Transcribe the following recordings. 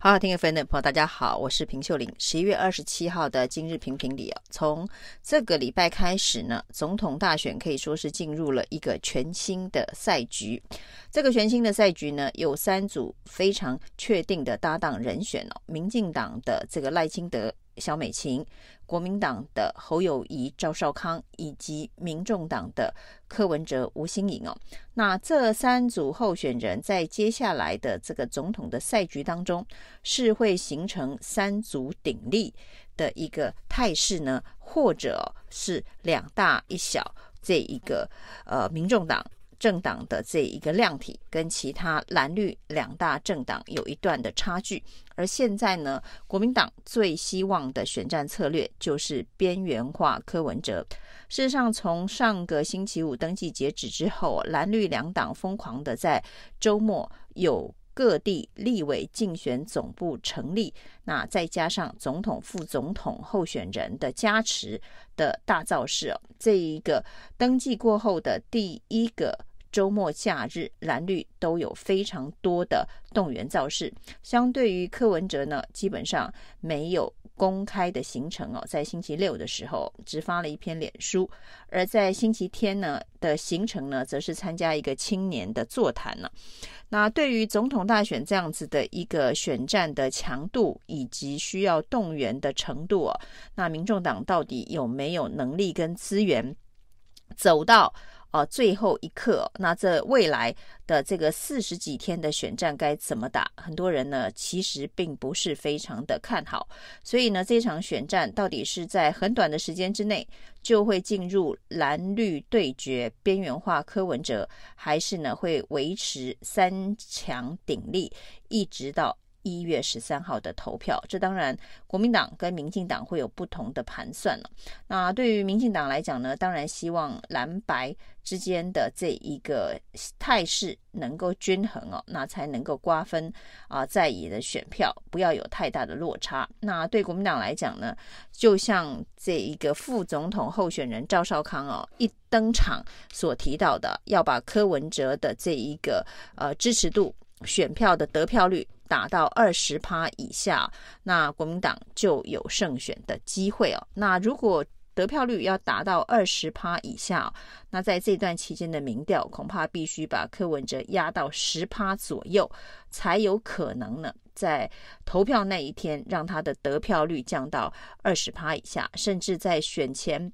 好好听 FM 的朋友，大家好，我是平秀玲。十一月二十七号的今日评评理哦，从这个礼拜开始呢，总统大选可以说是进入了一个全新的赛局。这个全新的赛局呢，有三组非常确定的搭档人选哦，民进党的这个赖清德。萧美琴，国民党的侯友谊、赵少康，以及民众党的柯文哲、吴欣颖哦，那这三组候选人在接下来的这个总统的赛局当中，是会形成三足鼎立的一个态势呢，或者是两大一小这一个呃民众党？政党的这一个量体跟其他蓝绿两大政党有一段的差距，而现在呢，国民党最希望的选战策略就是边缘化柯文哲。事实上，从上个星期五登记截止之后，蓝绿两党疯狂的在周末有各地立委竞选总部成立，那再加上总统、副总统候选人的加持的大造势哦，这一个登记过后的第一个。周末假日，蓝绿都有非常多的动员造势。相对于柯文哲呢，基本上没有公开的行程哦。在星期六的时候，只发了一篇脸书；而在星期天呢的行程呢，则是参加一个青年的座谈呢。那对于总统大选这样子的一个选战的强度以及需要动员的程度哦，那民众党到底有没有能力跟资源走到？哦，最后一刻，那这未来的这个四十几天的选战该怎么打？很多人呢其实并不是非常的看好，所以呢，这场选战到底是在很短的时间之内就会进入蓝绿对决、边缘化柯文哲，还是呢会维持三强鼎立，一直到？一月十三号的投票，这当然国民党跟民进党会有不同的盘算了。那对于民进党来讲呢，当然希望蓝白之间的这一个态势能够均衡哦，那才能够瓜分啊在野的选票，不要有太大的落差。那对国民党来讲呢，就像这一个副总统候选人赵少康哦一登场所提到的，要把柯文哲的这一个呃支持度、选票的得票率。打到二十趴以下，那国民党就有胜选的机会哦。那如果得票率要达到二十趴以下，那在这段期间的民调恐怕必须把柯文哲压到十趴左右，才有可能呢，在投票那一天让他的得票率降到二十趴以下，甚至在选前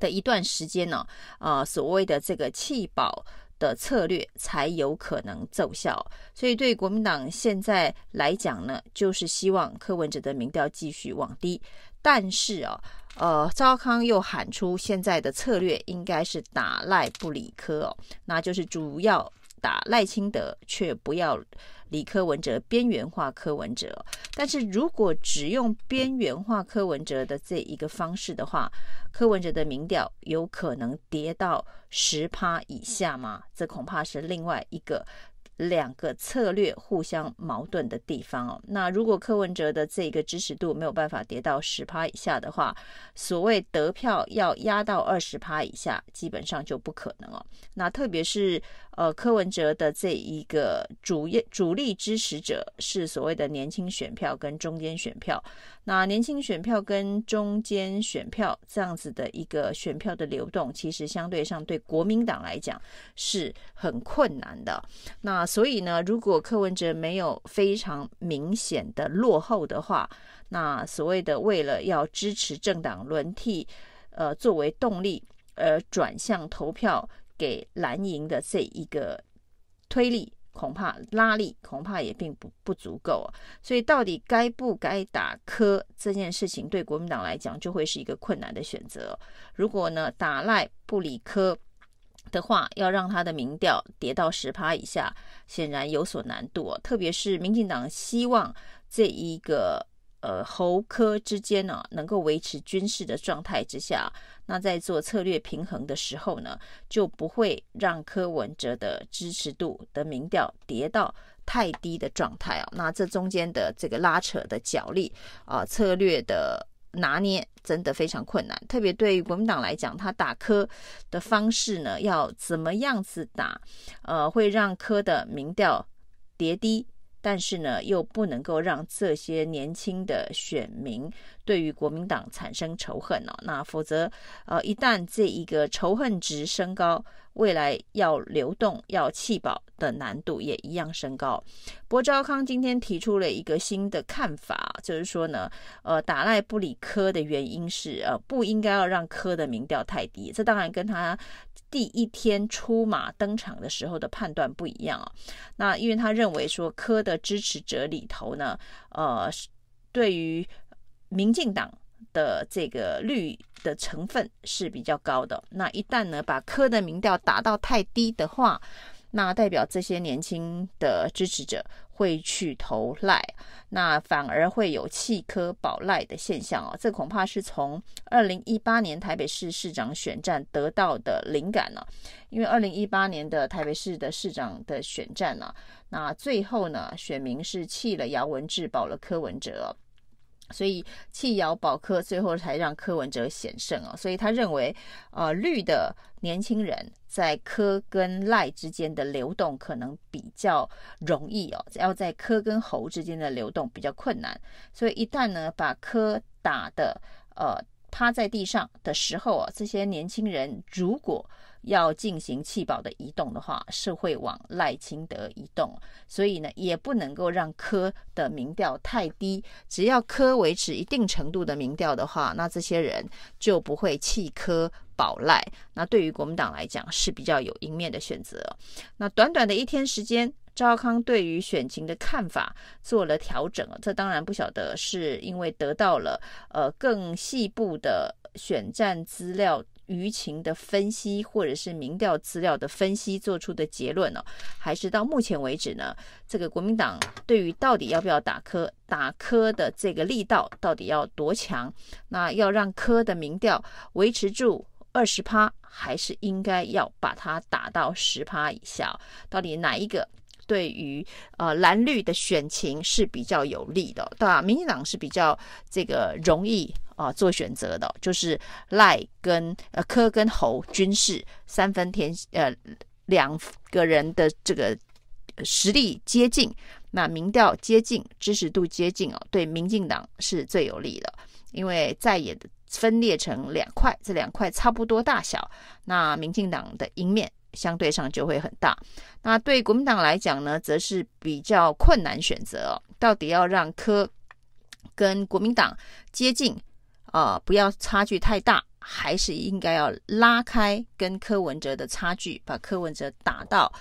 的一段时间呢，呃，所谓的这个弃保。的策略才有可能奏效，所以对国民党现在来讲呢，就是希望柯文哲的民调继续往低。但是哦，呃，赵康又喊出现在的策略应该是打赖不理科哦，那就是主要打赖清德，却不要理柯文哲，边缘化柯文哲。但是如果只用边缘化柯文哲的这一个方式的话，柯文哲的民调有可能跌到十趴以下吗？这恐怕是另外一个。两个策略互相矛盾的地方哦。那如果柯文哲的这个支持度没有办法跌到十趴以下的话，所谓得票要压到二十趴以下，基本上就不可能哦。那特别是呃柯文哲的这一个主业主力支持者是所谓的年轻选票跟中间选票。那年轻选票跟中间选票这样子的一个选票的流动，其实相对上对国民党来讲是很困难的。那所以呢，如果柯文哲没有非常明显的落后的话，那所谓的为了要支持政党轮替，呃，作为动力而转向投票给蓝营的这一个推力，恐怕拉力恐怕也并不不足够。所以到底该不该打柯这件事情，对国民党来讲就会是一个困难的选择。如果呢，打赖不理柯。的话，要让他的民调跌到十趴以下，显然有所难度哦。特别是民进党希望这一个呃侯柯之间呢、能够维持均势的状态之下，那在做策略平衡的时候呢，就不会让柯文哲的支持度的民调跌到太低的状态啊。那这中间的这个拉扯的角力啊，策略的。拿捏真的非常困难，特别对于国民党来讲，他打科的方式呢，要怎么样子打，呃，会让科的民调跌低，但是呢，又不能够让这些年轻的选民对于国民党产生仇恨哦。那否则，呃，一旦这一个仇恨值升高，未来要流动、要弃保的难度也一样升高。博昭，康今天提出了一个新的看法，就是说呢，呃，打赖不理柯的原因是，呃，不应该要让柯的民调太低。这当然跟他第一天出马登场的时候的判断不一样啊。那因为他认为说，柯的支持者里头呢，呃，对于民进党。的这个绿的成分是比较高的。那一旦呢，把柯的民调打到太低的话，那代表这些年轻的支持者会去投赖，那反而会有弃科保赖的现象哦。这恐怕是从二零一八年台北市市长选战得到的灵感呢。因为二零一八年的台北市的市长的选战呢，那最后呢，选民是弃了姚文智，保了柯文哲。所以弃姚保柯，最后才让柯文哲险胜啊！所以他认为，呃，绿的年轻人在柯跟赖之间的流动可能比较容易哦，要在柯跟侯之间的流动比较困难。所以一旦呢，把柯打的呃趴在地上的时候啊，这些年轻人如果要进行弃保的移动的话，是会往赖清德移动，所以呢，也不能够让柯的民调太低。只要柯维持一定程度的民调的话，那这些人就不会弃柯保赖。那对于国民党来讲是比较有赢面的选择。那短短的一天时间，赵康对于选情的看法做了调整。这当然不晓得是因为得到了呃更细部的选战资料。舆情的分析，或者是民调资料的分析做出的结论呢、哦？还是到目前为止呢？这个国民党对于到底要不要打柯，打柯的这个力道到底要多强？那要让柯的民调维持住二十趴，还是应该要把它打到十趴以下？到底哪一个对于呃蓝绿的选情是比较有利的？对吧？民进党是比较这个容易。啊，做选择的，就是赖跟呃柯跟侯军事三分天，呃两个人的这个实力接近，那民调接近，支持度接近哦，对民进党是最有利的，因为在野的分裂成两块，这两块差不多大小，那民进党的赢面相对上就会很大。那对国民党来讲呢，则是比较困难选择哦，到底要让科跟国民党接近。呃，不要差距太大，还是应该要拉开跟柯文哲的差距，把柯文哲打到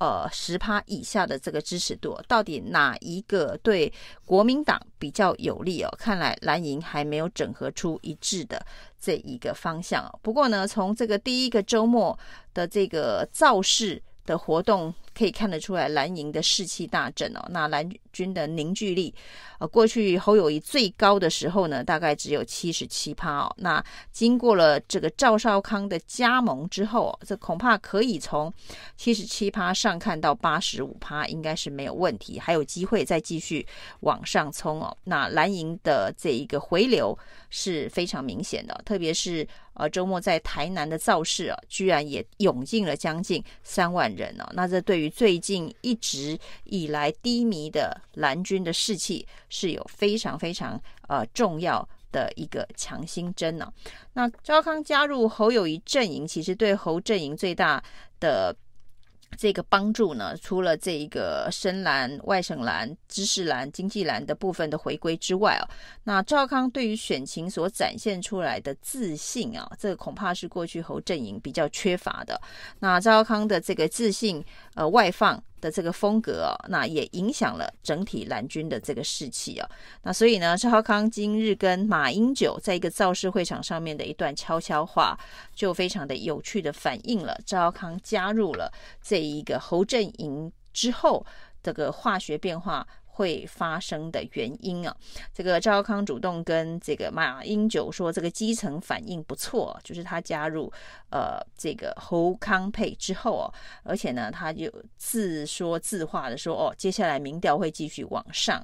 呃十趴以下的这个支持度，到底哪一个对国民党比较有利哦？看来蓝营还没有整合出一致的这一个方向。不过呢，从这个第一个周末的这个造势的活动。可以看得出来，蓝营的士气大振哦。那蓝军的凝聚力，呃，过去侯友谊最高的时候呢，大概只有七十七趴哦。那经过了这个赵少康的加盟之后哦，这恐怕可以从七十七趴上看到八十五趴，应该是没有问题，还有机会再继续往上冲哦。那蓝营的这一个回流是非常明显的，特别是呃周末在台南的造势啊，居然也涌进了将近三万人哦。那这对于最近一直以来低迷的蓝军的士气是有非常非常呃重要的一个强心针呢、那赵康加入侯友谊阵营，其实对侯阵营最大的。这个帮助呢，除了这一个深蓝、外省蓝、知识蓝、经济蓝的部分的回归之外啊，那赵康对于选情所展现出来的自信啊，这个恐怕是过去侯阵营比较缺乏的。那赵康的这个自信，呃，外放。的这个风格哦，那也影响了整体蓝军的这个士气哦。那所以呢，赵少康今日跟马英九在一个造势会场上面的一段悄悄话，就非常的有趣的反映了赵少康加入了这一个侯阵营之后这个化学变化。会发生的原因啊，这个赵康主动跟这个马英九说，这个基层反应不错，就是他加入呃这个侯康配之后哦，而且呢，他就自说自话的说哦，接下来民调会继续往上。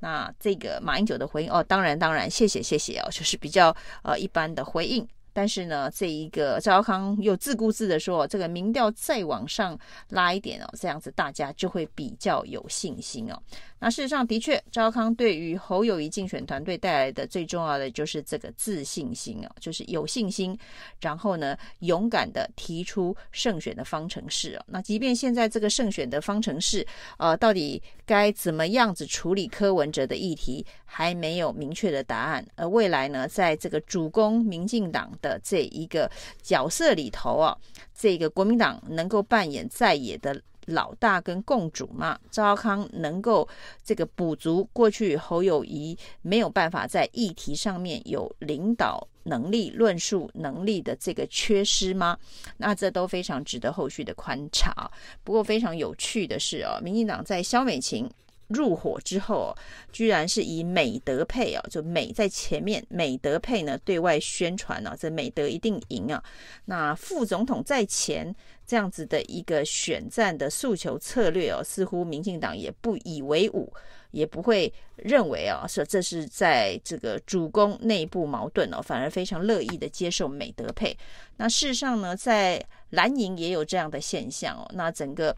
那这个马英九的回应哦，当然当然，谢谢谢谢哦，就是比较呃一般的回应。但是呢，这一个赵康又自顾自的说，这个民调再往上拉一点哦，这样子大家就会比较有信心哦。那事实上，的确，赵康对于侯友谊竞选团队带来的最重要的就是这个自信心啊，就是有信心，然后呢，勇敢的提出胜选的方程式啊。那即便现在这个胜选的方程式，呃，到底该怎么样子处理柯文哲的议题，还没有明确的答案。而未来呢，在这个主攻民进党的这一个角色里头啊，这个国民党能够扮演在野的。老大跟共主嘛，赵康能够这个补足过去侯友谊没有办法在议题上面有领导能力、论述能力的这个缺失吗？那这都非常值得后续的观察。不过非常有趣的是哦，民进党在萧美琴入伙之后，居然是以美德配哦，就美在前面，美德配呢对外宣传啊，这美德一定赢啊。那副总统在前。这样子的一个选战的诉求策略哦，似乎民进党也不以为忤，也不会认为啊，说这是在这个主攻内部矛盾哦，反而非常乐意的接受美德配。那事实上呢，在蓝营也有这样的现象哦，那整个。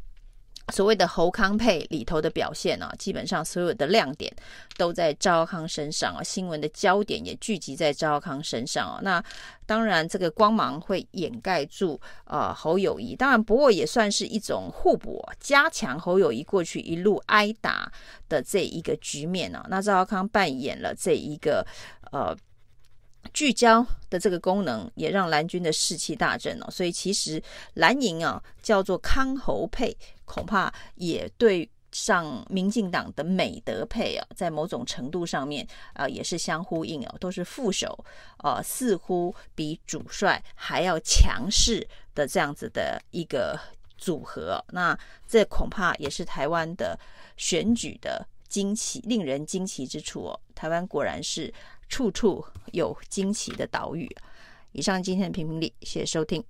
所谓的侯康配里头的表现啊，基本上所有的亮点都在赵康身上啊，新闻的焦点也聚集在赵康身上啊。那当然，这个光芒会掩盖住啊侯友宜，当然不过也算是一种互补，加强侯友宜过去一路挨打的这一个局面啊。那赵康扮演了这一个呃。聚焦的这个功能也让蓝军的士气大振哦，所以其实蓝营啊叫做康侯配，恐怕也对上民进党的美德配啊，在某种程度上面啊也是相呼应哦，都是副手啊，似乎比主帅还要强势的这样子的一个组合。那这恐怕也是台湾的选举的惊奇，令人惊奇之处哦。台湾果然是。处处有惊奇的岛屿。以上今天的评评理，谢谢收听。